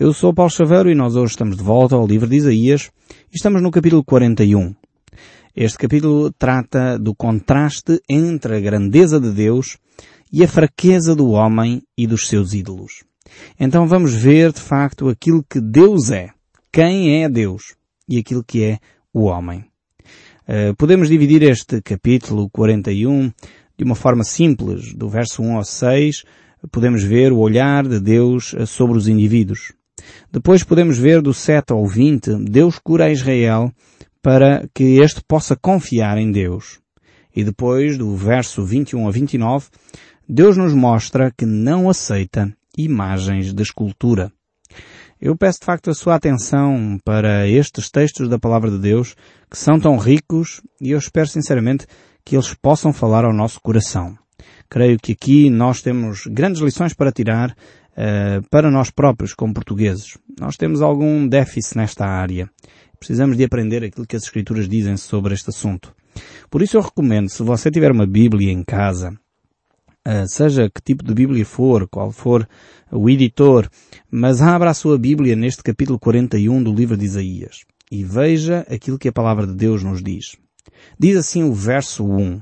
Eu sou Paulo Chaveiro e nós hoje estamos de volta ao livro de Isaías e estamos no capítulo 41. Este capítulo trata do contraste entre a grandeza de Deus e a fraqueza do homem e dos seus ídolos. Então vamos ver de facto aquilo que Deus é, quem é Deus e aquilo que é o homem. Uh, podemos dividir este capítulo 41 de uma forma simples, do verso 1 ao 6, podemos ver o olhar de Deus sobre os indivíduos. Depois podemos ver do 7 ao 20, Deus cura Israel para que este possa confiar em Deus. E depois, do verso 21 a 29, Deus nos mostra que não aceita imagens de escultura. Eu peço de facto a sua atenção para estes textos da Palavra de Deus, que são tão ricos, e eu espero sinceramente que eles possam falar ao nosso coração. Creio que aqui nós temos grandes lições para tirar uh, para nós próprios como portugueses. Nós temos algum déficit nesta área. Precisamos de aprender aquilo que as Escrituras dizem sobre este assunto. Por isso eu recomendo, se você tiver uma Bíblia em casa, uh, seja que tipo de Bíblia for, qual for o editor, mas abra a sua Bíblia neste capítulo 41 do livro de Isaías e veja aquilo que a palavra de Deus nos diz. Diz assim o verso 1.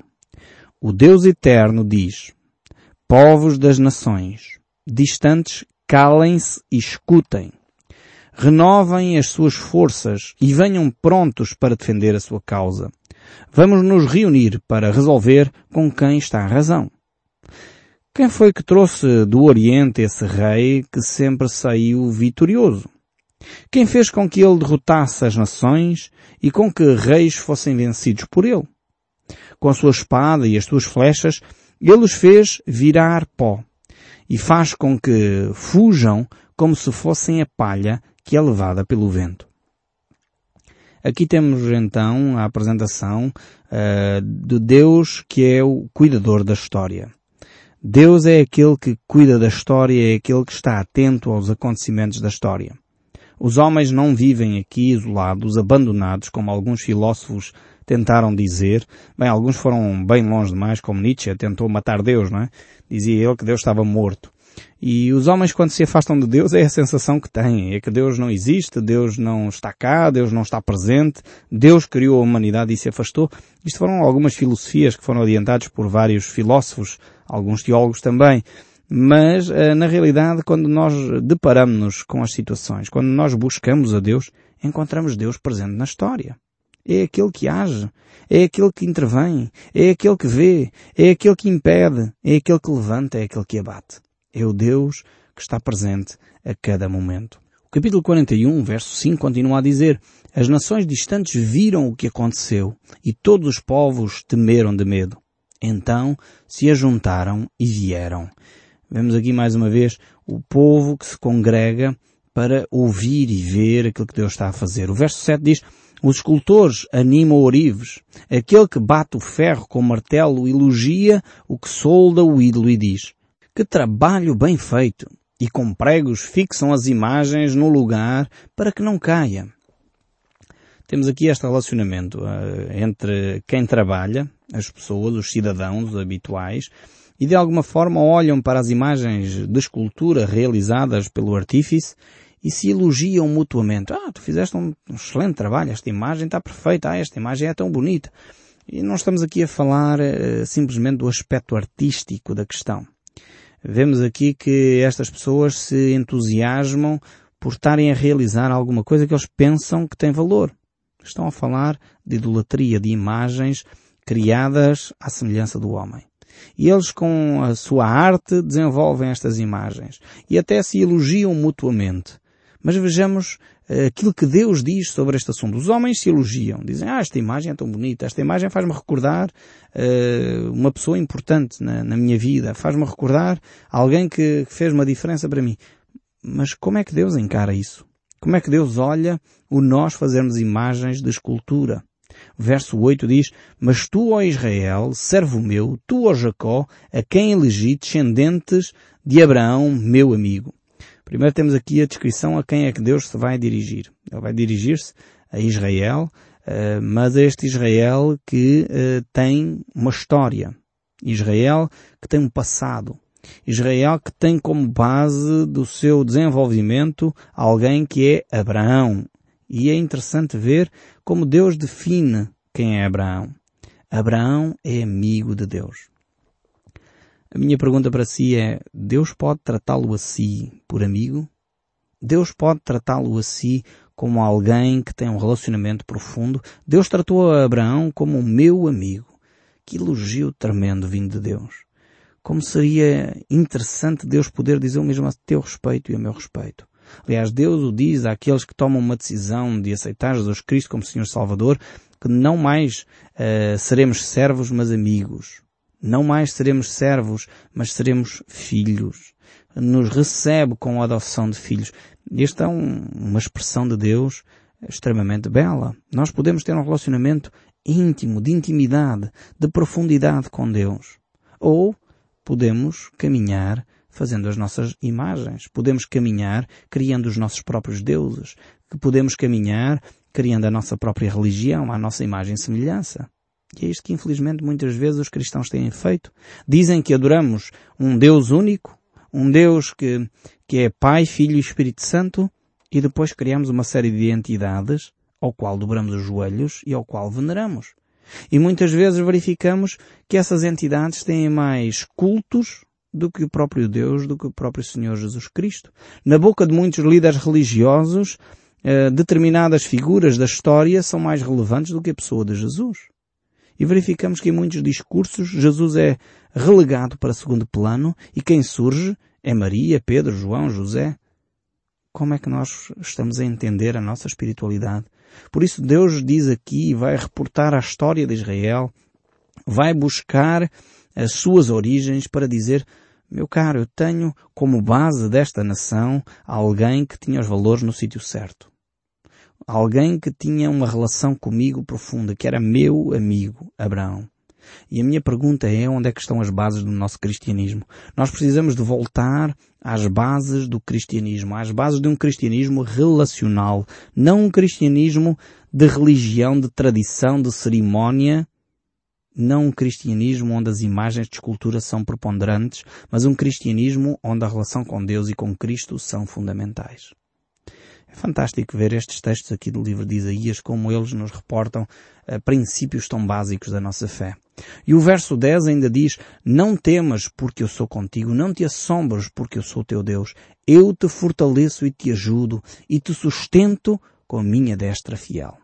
O Deus Eterno diz, Povos das nações, distantes, calem-se e escutem. Renovem as suas forças e venham prontos para defender a sua causa. Vamos nos reunir para resolver com quem está a razão. Quem foi que trouxe do Oriente esse rei que sempre saiu vitorioso? Quem fez com que ele derrotasse as nações e com que reis fossem vencidos por ele? Com a sua espada e as suas flechas, ele os fez virar pó e faz com que fujam como se fossem a palha que é levada pelo vento. Aqui temos então a apresentação uh, de Deus que é o cuidador da história. Deus é aquele que cuida da história, é aquele que está atento aos acontecimentos da história. Os homens não vivem aqui isolados, abandonados, como alguns filósofos tentaram dizer. Bem, alguns foram bem longe demais, como Nietzsche tentou matar Deus, não é? Dizia ele que Deus estava morto. E os homens, quando se afastam de Deus, é a sensação que têm. É que Deus não existe, Deus não está cá, Deus não está presente, Deus criou a humanidade e se afastou. Isto foram algumas filosofias que foram adiantadas por vários filósofos, alguns teólogos também. Mas, eh, na realidade, quando nós deparamos-nos com as situações, quando nós buscamos a Deus, encontramos Deus presente na história. É aquele que age, é aquele que intervém, é aquele que vê, é aquele que impede, é aquele que levanta, é aquele que abate. É o Deus que está presente a cada momento. O capítulo 41, verso 5 continua a dizer, As nações distantes viram o que aconteceu e todos os povos temeram de medo. Então se ajuntaram e vieram. Vemos aqui mais uma vez o povo que se congrega para ouvir e ver aquilo que Deus está a fazer. O verso 7 diz, os escultores animam orives. Aquele que bate o ferro com o martelo elogia o que solda o ídolo e diz, que trabalho bem feito! E com pregos fixam as imagens no lugar para que não caia. Temos aqui este relacionamento uh, entre quem trabalha, as pessoas, os cidadãos habituais, e de alguma forma olham para as imagens de escultura realizadas pelo artífice e se elogiam mutuamente. Ah, tu fizeste um, excelente trabalho, esta imagem está perfeita, ah, esta imagem é tão bonita. E não estamos aqui a falar uh, simplesmente do aspecto artístico da questão. Vemos aqui que estas pessoas se entusiasmam por estarem a realizar alguma coisa que eles pensam que tem valor. Estão a falar de idolatria, de imagens criadas à semelhança do homem. E eles com a sua arte desenvolvem estas imagens e até se elogiam mutuamente. Mas vejamos uh, aquilo que Deus diz sobre este assunto. Os homens se elogiam, dizem, ah, esta imagem é tão bonita, esta imagem faz-me recordar uh, uma pessoa importante na, na minha vida, faz-me recordar alguém que, que fez uma diferença para mim. Mas como é que Deus encara isso? Como é que Deus olha o nós fazermos imagens de escultura? Verso 8 diz, Mas tu, ó Israel, servo meu, tu, ó Jacó, a quem elegi descendentes de Abraão, meu amigo. Primeiro temos aqui a descrição a quem é que Deus se vai dirigir. Ele vai dirigir-se a Israel, eh, mas a este Israel que eh, tem uma história. Israel que tem um passado. Israel que tem como base do seu desenvolvimento alguém que é Abraão. E é interessante ver como Deus define quem é Abraão. Abraão é amigo de Deus. A minha pergunta para si é, Deus pode tratá-lo assim por amigo? Deus pode tratá-lo assim como alguém que tem um relacionamento profundo? Deus tratou a Abraão como meu amigo. Que elogio tremendo vindo de Deus. Como seria interessante Deus poder dizer o mesmo a teu respeito e a meu respeito. Aliás, Deus o diz àqueles que tomam uma decisão de aceitar Jesus Cristo como Senhor Salvador, que não mais uh, seremos servos, mas amigos. Não mais seremos servos, mas seremos filhos. Nos recebe com a adoção de filhos. Esta é um, uma expressão de Deus extremamente bela. Nós podemos ter um relacionamento íntimo, de intimidade, de profundidade com Deus. Ou podemos caminhar fazendo as nossas imagens. Podemos caminhar criando os nossos próprios deuses. Podemos caminhar criando a nossa própria religião, a nossa imagem e semelhança. E é isto que infelizmente muitas vezes os cristãos têm feito. Dizem que adoramos um Deus único, um Deus que, que é Pai, Filho e Espírito Santo, e depois criamos uma série de entidades ao qual dobramos os joelhos e ao qual veneramos. E muitas vezes verificamos que essas entidades têm mais cultos do que o próprio Deus, do que o próprio Senhor Jesus Cristo. Na boca de muitos líderes religiosos, eh, determinadas figuras da história são mais relevantes do que a pessoa de Jesus. E verificamos que em muitos discursos Jesus é relegado para segundo plano e quem surge é Maria, Pedro, João, José. Como é que nós estamos a entender a nossa espiritualidade? Por isso Deus diz aqui, vai reportar a história de Israel, vai buscar as suas origens para dizer, meu caro, eu tenho como base desta nação alguém que tinha os valores no sítio certo. Alguém que tinha uma relação comigo profunda, que era meu amigo, Abraão. E a minha pergunta é onde é que estão as bases do nosso cristianismo? Nós precisamos de voltar às bases do cristianismo, às bases de um cristianismo relacional, não um cristianismo de religião, de tradição, de cerimónia, não um cristianismo onde as imagens de escultura são preponderantes, mas um cristianismo onde a relação com Deus e com Cristo são fundamentais. É fantástico ver estes textos aqui do livro de Isaías, como eles nos reportam uh, princípios tão básicos da nossa fé. E o verso 10 ainda diz, não temas porque eu sou contigo, não te assombres porque eu sou teu Deus. Eu te fortaleço e te ajudo e te sustento com a minha destra fiel.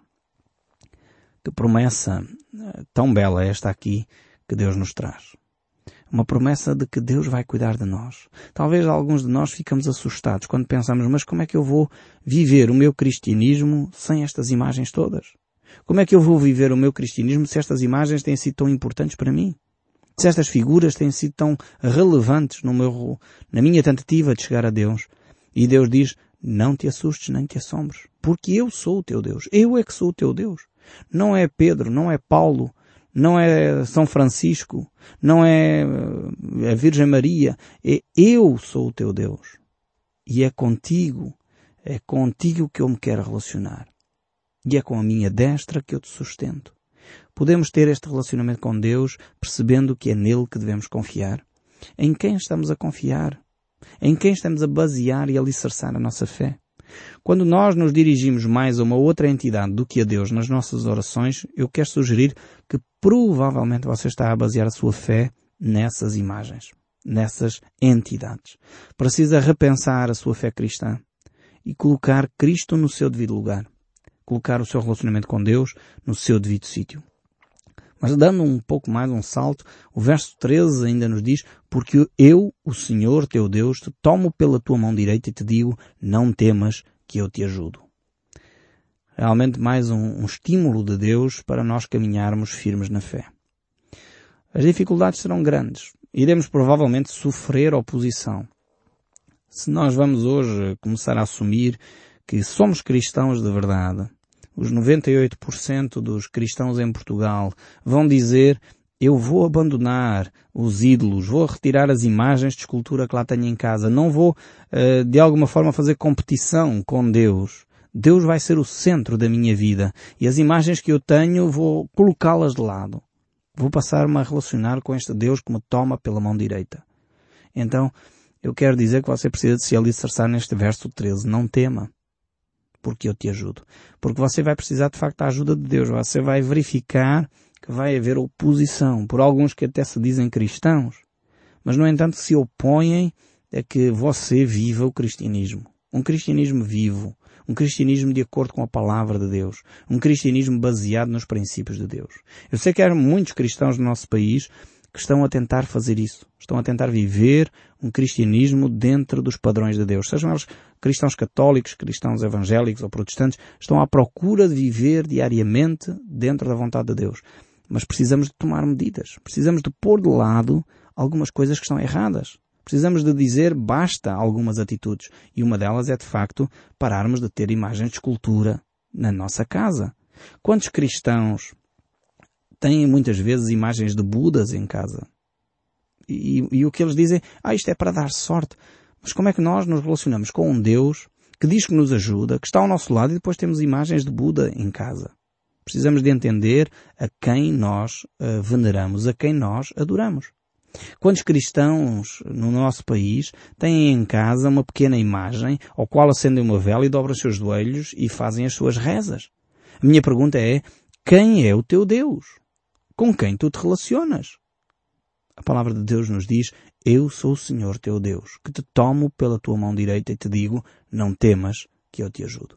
Que promessa eh, tão bela esta aqui que Deus nos traz. Uma promessa de que Deus vai cuidar de nós. Talvez alguns de nós ficamos assustados quando pensamos, mas como é que eu vou viver o meu cristianismo sem estas imagens todas? Como é que eu vou viver o meu cristianismo se estas imagens têm sido tão importantes para mim? Se estas figuras têm sido tão relevantes no meu, na minha tentativa de chegar a Deus? E Deus diz, não te assustes nem te assombres, porque eu sou o teu Deus. Eu é que sou o teu Deus. Não é Pedro, não é Paulo, não é São Francisco, não é eh, a Virgem Maria, é eu sou o teu Deus. E é contigo, é contigo que eu me quero relacionar. E é com a minha destra que eu te sustento. Podemos ter este relacionamento com Deus percebendo que é nele que devemos confiar. Em quem estamos a confiar? Em quem estamos a basear e alicerçar a nossa fé? Quando nós nos dirigimos mais a uma outra entidade do que a Deus nas nossas orações, eu quero sugerir que provavelmente você está a basear a sua fé nessas imagens, nessas entidades. Precisa repensar a sua fé cristã e colocar Cristo no seu devido lugar. Colocar o seu relacionamento com Deus no seu devido sítio. Mas dando um pouco mais um salto, o verso 13 ainda nos diz, porque eu, o Senhor teu Deus, te tomo pela tua mão direita e te digo, não temas que eu te ajudo. Realmente mais um, um estímulo de Deus para nós caminharmos firmes na fé. As dificuldades serão grandes. Iremos provavelmente sofrer oposição. Se nós vamos hoje começar a assumir que somos cristãos de verdade, os 98% dos cristãos em Portugal vão dizer eu vou abandonar os ídolos, vou retirar as imagens de escultura que lá tenho em casa, não vou uh, de alguma forma fazer competição com Deus. Deus vai ser o centro da minha vida e as imagens que eu tenho vou colocá-las de lado. Vou passar-me a relacionar com este Deus que me toma pela mão direita. Então, eu quero dizer que você precisa de se alicerçar neste verso 13. Não tema, porque eu te ajudo. Porque você vai precisar de facto da ajuda de Deus. Você vai verificar que vai haver oposição por alguns que até se dizem cristãos, mas no entanto se opõem a que você viva o cristianismo. Um cristianismo vivo, um cristianismo de acordo com a palavra de Deus, um cristianismo baseado nos princípios de Deus. Eu sei que há muitos cristãos no nosso país que estão a tentar fazer isso. Estão a tentar viver um cristianismo dentro dos padrões de Deus. Sejam eles cristãos católicos, cristãos evangélicos ou protestantes, estão à procura de viver diariamente dentro da vontade de Deus. Mas precisamos de tomar medidas. Precisamos de pôr de lado algumas coisas que estão erradas. Precisamos de dizer basta a algumas atitudes. E uma delas é, de facto, pararmos de ter imagens de escultura na nossa casa. Quantos cristãos têm muitas vezes imagens de Budas em casa. E, e, o que eles dizem, ah, isto é para dar sorte. Mas como é que nós nos relacionamos com um Deus que diz que nos ajuda, que está ao nosso lado e depois temos imagens de Buda em casa? Precisamos de entender a quem nós uh, veneramos, a quem nós adoramos. Quantos cristãos no nosso país têm em casa uma pequena imagem ao qual acendem uma vela e dobram os seus joelhos e fazem as suas rezas? A minha pergunta é, quem é o teu Deus? com quem tu te relacionas. A palavra de Deus nos diz, eu sou o Senhor teu Deus, que te tomo pela tua mão direita e te digo, não temas, que eu te ajudo.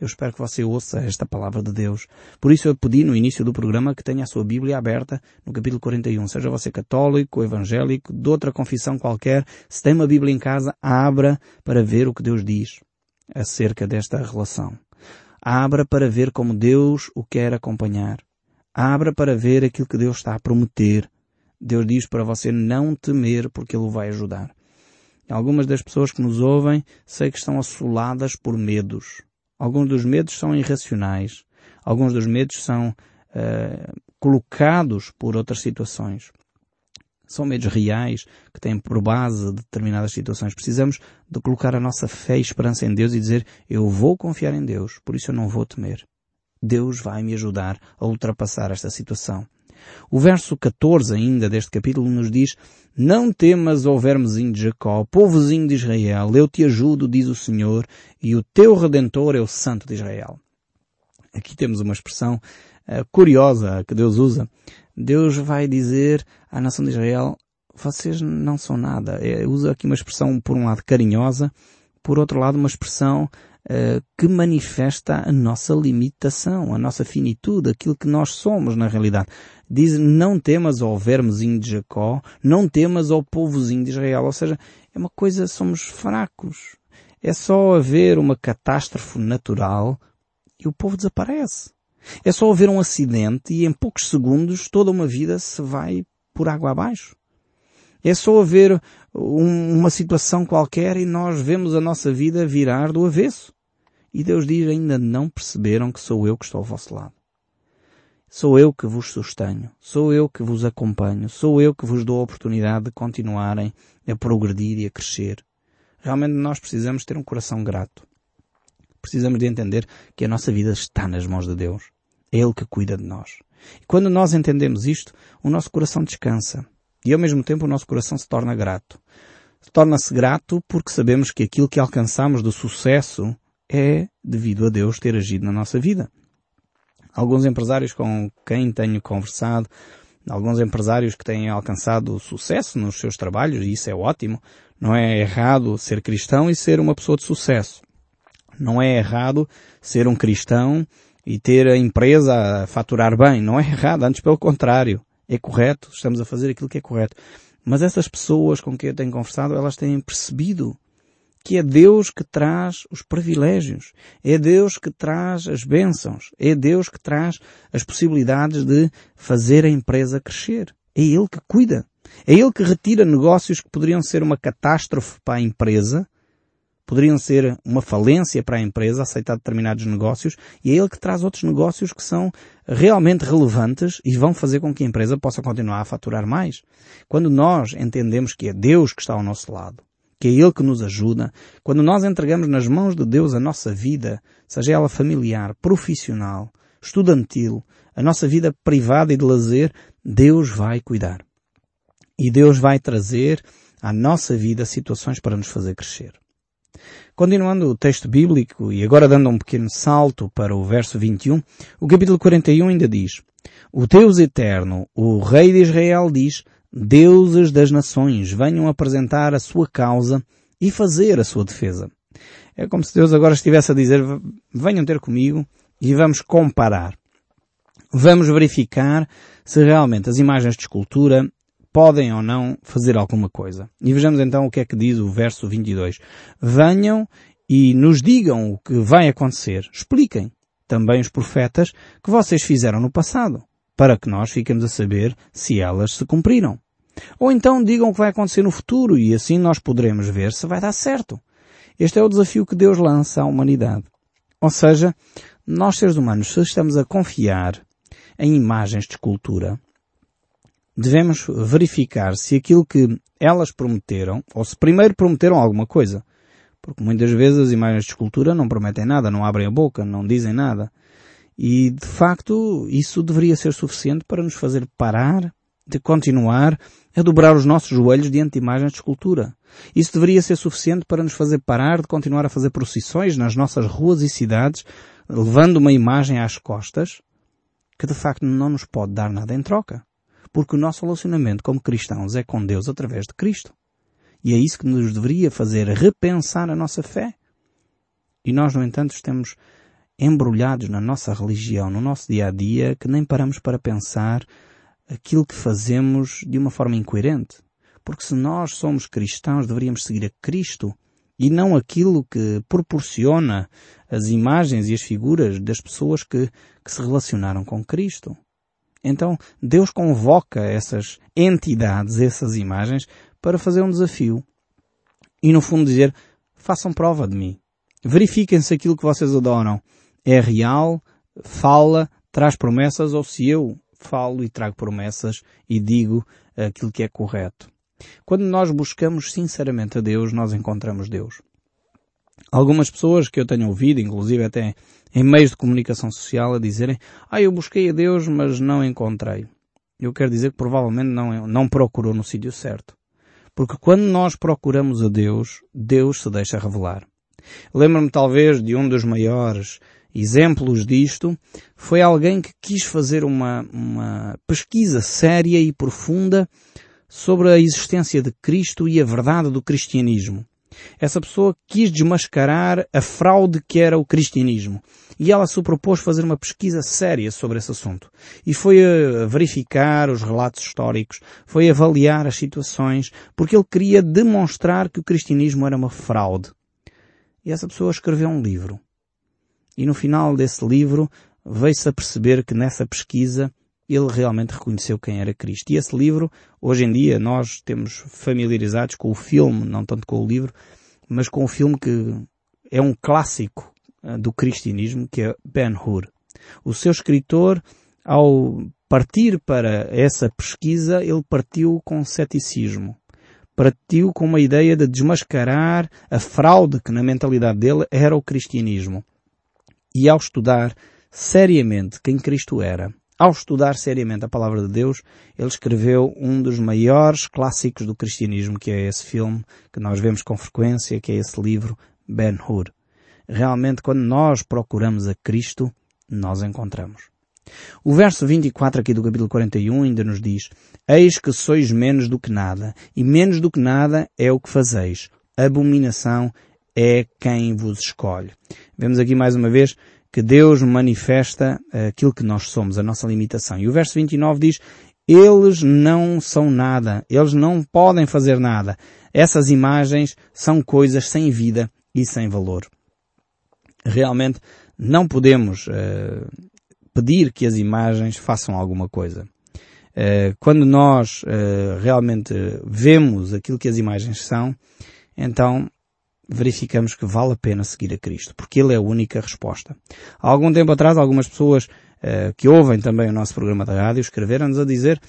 Eu espero que você ouça esta palavra de Deus. Por isso eu pedi no início do programa que tenha a sua Bíblia aberta no capítulo 41. Seja você católico, evangélico, de outra confissão qualquer, se tem uma Bíblia em casa, abra para ver o que Deus diz acerca desta relação. Abra para ver como Deus o quer acompanhar. Abra para ver aquilo que Deus está a prometer. Deus diz para você não temer porque Ele o vai ajudar. Algumas das pessoas que nos ouvem sei que estão assoladas por medos. Alguns dos medos são irracionais. Alguns dos medos são uh, colocados por outras situações. São medos reais que têm por base determinadas situações. Precisamos de colocar a nossa fé e esperança em Deus e dizer eu vou confiar em Deus, por isso eu não vou temer. Deus vai me ajudar a ultrapassar esta situação. O verso 14 ainda deste capítulo nos diz, Não temas, ó vermezinho de Jacó, povozinho de Israel, eu te ajudo, diz o Senhor, e o teu Redentor é o Santo de Israel. Aqui temos uma expressão uh, curiosa que Deus usa. Deus vai dizer à nação de Israel, vocês não são nada. É, usa aqui uma expressão, por um lado, carinhosa, por outro lado, uma expressão uh, que manifesta a nossa limitação, a nossa finitude, aquilo que nós somos na realidade. Diz, não temas ao vermezinho de Jacó, não temas ao povozinho de Israel. Ou seja, é uma coisa, somos fracos. É só haver uma catástrofe natural e o povo desaparece. É só haver um acidente e em poucos segundos toda uma vida se vai por água abaixo. É só haver um, uma situação qualquer e nós vemos a nossa vida virar do avesso. E Deus diz, ainda não perceberam que sou eu que estou ao vosso lado. Sou eu que vos sustenho, sou eu que vos acompanho, sou eu que vos dou a oportunidade de continuarem a progredir e a crescer. Realmente nós precisamos ter um coração grato. Precisamos de entender que a nossa vida está nas mãos de Deus. É Ele que cuida de nós. E quando nós entendemos isto, o nosso coração descansa. E ao mesmo tempo o nosso coração se torna grato. Torna-se grato porque sabemos que aquilo que alcançamos do sucesso é devido a Deus ter agido na nossa vida. Alguns empresários com quem tenho conversado, alguns empresários que têm alcançado sucesso nos seus trabalhos, e isso é ótimo, não é errado ser cristão e ser uma pessoa de sucesso. Não é errado ser um cristão e ter a empresa a faturar bem. Não é errado, antes pelo contrário. É correto, estamos a fazer aquilo que é correto. Mas essas pessoas com quem eu tenho conversado, elas têm percebido que é Deus que traz os privilégios, é Deus que traz as bênçãos, é Deus que traz as possibilidades de fazer a empresa crescer. É Ele que cuida. É Ele que retira negócios que poderiam ser uma catástrofe para a empresa, poderiam ser uma falência para a empresa aceitar determinados negócios, e é Ele que traz outros negócios que são realmente relevantes e vão fazer com que a empresa possa continuar a faturar mais. Quando nós entendemos que é Deus que está ao nosso lado, que é Ele que nos ajuda, quando nós entregamos nas mãos de Deus a nossa vida, seja ela familiar, profissional, estudantil, a nossa vida privada e de lazer, Deus vai cuidar. E Deus vai trazer à nossa vida situações para nos fazer crescer. Continuando o texto bíblico e agora dando um pequeno salto para o verso 21, o capítulo 41 ainda diz, O Deus eterno, o Rei de Israel diz, deuses das nações, venham apresentar a sua causa e fazer a sua defesa. É como se Deus agora estivesse a dizer, venham ter comigo e vamos comparar. Vamos verificar se realmente as imagens de escultura podem ou não fazer alguma coisa. E vejamos então o que é que diz o verso 22. Venham e nos digam o que vai acontecer. Expliquem também os profetas que vocês fizeram no passado para que nós fiquemos a saber se elas se cumpriram. Ou então digam o que vai acontecer no futuro e assim nós poderemos ver se vai dar certo. Este é o desafio que Deus lança à humanidade. Ou seja, nós seres humanos, se estamos a confiar em imagens de escultura, devemos verificar se aquilo que elas prometeram, ou se primeiro prometeram alguma coisa. Porque muitas vezes as imagens de escultura não prometem nada, não abrem a boca, não dizem nada. E, de facto, isso deveria ser suficiente para nos fazer parar de continuar a dobrar os nossos joelhos diante de imagens de escultura. Isso deveria ser suficiente para nos fazer parar de continuar a fazer procissões nas nossas ruas e cidades, levando uma imagem às costas, que de facto não nos pode dar nada em troca. Porque o nosso relacionamento como cristãos é com Deus através de Cristo. E é isso que nos deveria fazer repensar a nossa fé. E nós, no entanto, estamos embrulhados na nossa religião, no nosso dia a dia, que nem paramos para pensar aquilo que fazemos de uma forma incoerente. Porque se nós somos cristãos, deveríamos seguir a Cristo e não aquilo que proporciona as imagens e as figuras das pessoas que, que se relacionaram com Cristo. Então, Deus convoca essas entidades, essas imagens, para fazer um desafio. E no fundo dizer, façam prova de mim. Verifiquem se aquilo que vocês adoram é real, fala, traz promessas ou se eu falo e trago promessas e digo aquilo que é correto. Quando nós buscamos sinceramente a Deus, nós encontramos Deus. Algumas pessoas que eu tenho ouvido, inclusive até em meios de comunicação social, a dizerem, ah, eu busquei a Deus, mas não encontrei. Eu quero dizer que provavelmente não, não procurou no sítio certo. Porque quando nós procuramos a Deus, Deus se deixa revelar. Lembro-me talvez de um dos maiores exemplos disto foi alguém que quis fazer uma, uma pesquisa séria e profunda sobre a existência de Cristo e a verdade do cristianismo. Essa pessoa quis desmascarar a fraude que era o cristianismo. E ela se propôs fazer uma pesquisa séria sobre esse assunto. E foi a verificar os relatos históricos, foi avaliar as situações, porque ele queria demonstrar que o cristianismo era uma fraude. E essa pessoa escreveu um livro. E no final desse livro veio-se a perceber que nessa pesquisa ele realmente reconheceu quem era Cristo. E esse livro, hoje em dia, nós temos familiarizados com o filme, não tanto com o livro, mas com o filme que é um clássico eh, do cristianismo, que é Ben-Hur. O seu escritor, ao partir para essa pesquisa, ele partiu com ceticismo. Partiu com uma ideia de desmascarar a fraude que na mentalidade dele era o cristianismo e ao estudar seriamente quem Cristo era, ao estudar seriamente a palavra de Deus, ele escreveu um dos maiores clássicos do cristianismo, que é esse filme que nós vemos com frequência, que é esse livro Ben-Hur. Realmente, quando nós procuramos a Cristo, nós encontramos. O verso 24 aqui do capítulo 41 ainda nos diz, Eis que sois menos do que nada, e menos do que nada é o que fazeis. Abominação é quem vos escolhe. Vemos aqui mais uma vez que Deus manifesta aquilo que nós somos, a nossa limitação. E o verso 29 diz, eles não são nada, eles não podem fazer nada. Essas imagens são coisas sem vida e sem valor. Realmente não podemos uh, pedir que as imagens façam alguma coisa. Uh, quando nós uh, realmente vemos aquilo que as imagens são, então verificamos que vale a pena seguir a Cristo, porque Ele é a única resposta. Há algum tempo atrás, algumas pessoas uh, que ouvem também o nosso programa da rádio escreveram-nos a dizer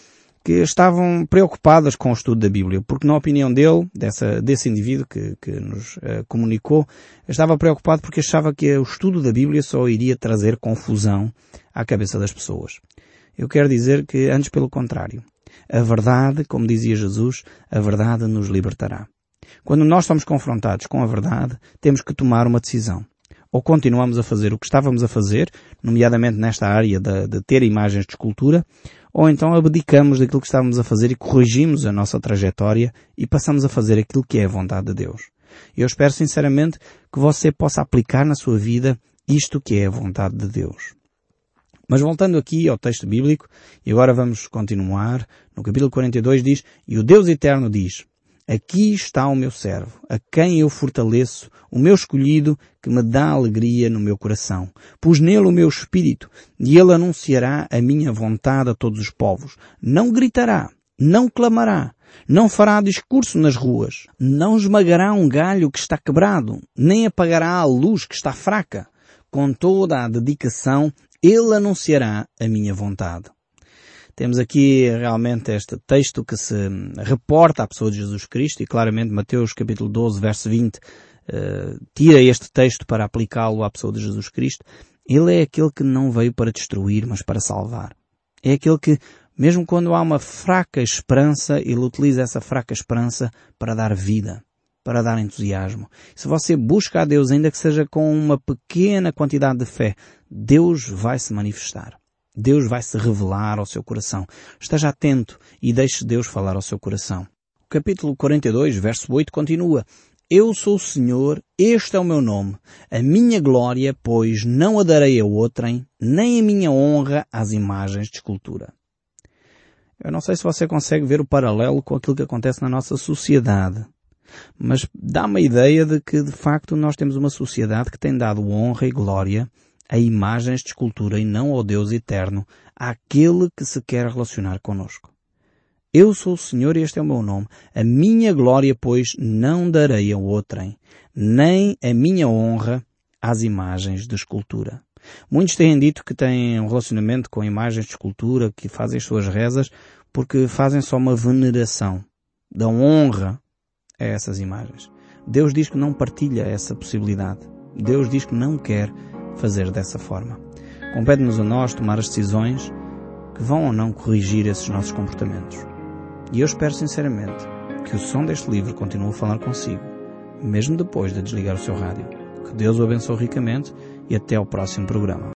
que estavam preocupadas com o estudo da Bíblia, porque na opinião dele, dessa, desse indivíduo que, que nos uh, comunicou, estava preocupado porque achava que o estudo da Bíblia só iria trazer confusão à cabeça das pessoas. Eu quero dizer que, antes pelo contrário, A verdade, como dizia Jesus, a verdade nos libertará. Quando nós somos confrontados com a verdade, temos que tomar uma decisão. Ou continuamos a fazer o que estávamos a fazer, nomeadamente nesta área de, de ter imagens de escultura, ou então abdicamos daquilo que estávamos a fazer e corrigimos a nossa trajetória e passamos a fazer aquilo que é a vontade de Deus. Eu espero sinceramente que você possa aplicar na sua vida isto que é a vontade de Deus. Mas voltando aqui ao texto bíblico, e agora vamos continuar, no capítulo 42 diz, E o Deus Eterno diz, Aqui está o meu servo, a quem eu fortaleço, o meu escolhido, que me dá alegria no meu coração. Pus nele o meu espírito, e ele anunciará a minha vontade a todos os povos. Não gritará, não clamará, não fará discurso nas ruas, não esmagará um galho que está quebrado, nem apagará a luz que está fraca. Com toda a dedicação, ele anunciará a minha vontade. Temos aqui realmente este texto que se reporta à pessoa de Jesus Cristo e claramente Mateus capítulo 12 verso 20 uh, eh, tira este texto para aplicá-lo à pessoa de Jesus Cristo. Ele é aquele que não veio para destruir, mas para salvar. É aquele que, mesmo quando há uma fraca esperança, ele utiliza essa fraca esperança para dar vida, para dar entusiasmo. Se você busca a Deus, ainda que seja com uma pequena quantidade de fé, Deus vai se manifestar. Deus vai se revelar ao seu coração. Esteja atento e deixe Deus falar ao seu coração. O capítulo 42, verso 8 continua. Eu sou o Senhor, este é o meu nome. A minha glória, pois, não a darei a outrem, nem a minha honra às imagens de escultura. Eu não sei se você consegue ver o paralelo com aquilo que acontece na nossa sociedade. Mas dá-me a ideia de que, de facto, nós temos uma sociedade que tem dado honra e glória a imagens de escultura e não ao Deus eterno, àquele que se quer relacionar conosco. Eu sou o Senhor e este é o meu nome. A minha glória, pois, não darei a outrem, nem a minha honra às imagens de escultura. Muitos têm dito que têm um relacionamento com imagens de escultura, que fazem as suas rezas, porque fazem só uma veneração, dão honra a essas imagens. Deus diz que não partilha essa possibilidade. Deus diz que não quer fazer dessa forma. Compete-nos a nós tomar as decisões que vão ou não corrigir esses nossos comportamentos. E eu espero sinceramente que o som deste livro continue a falar consigo, mesmo depois de desligar o seu rádio. Que Deus o abençoe ricamente e até ao próximo programa.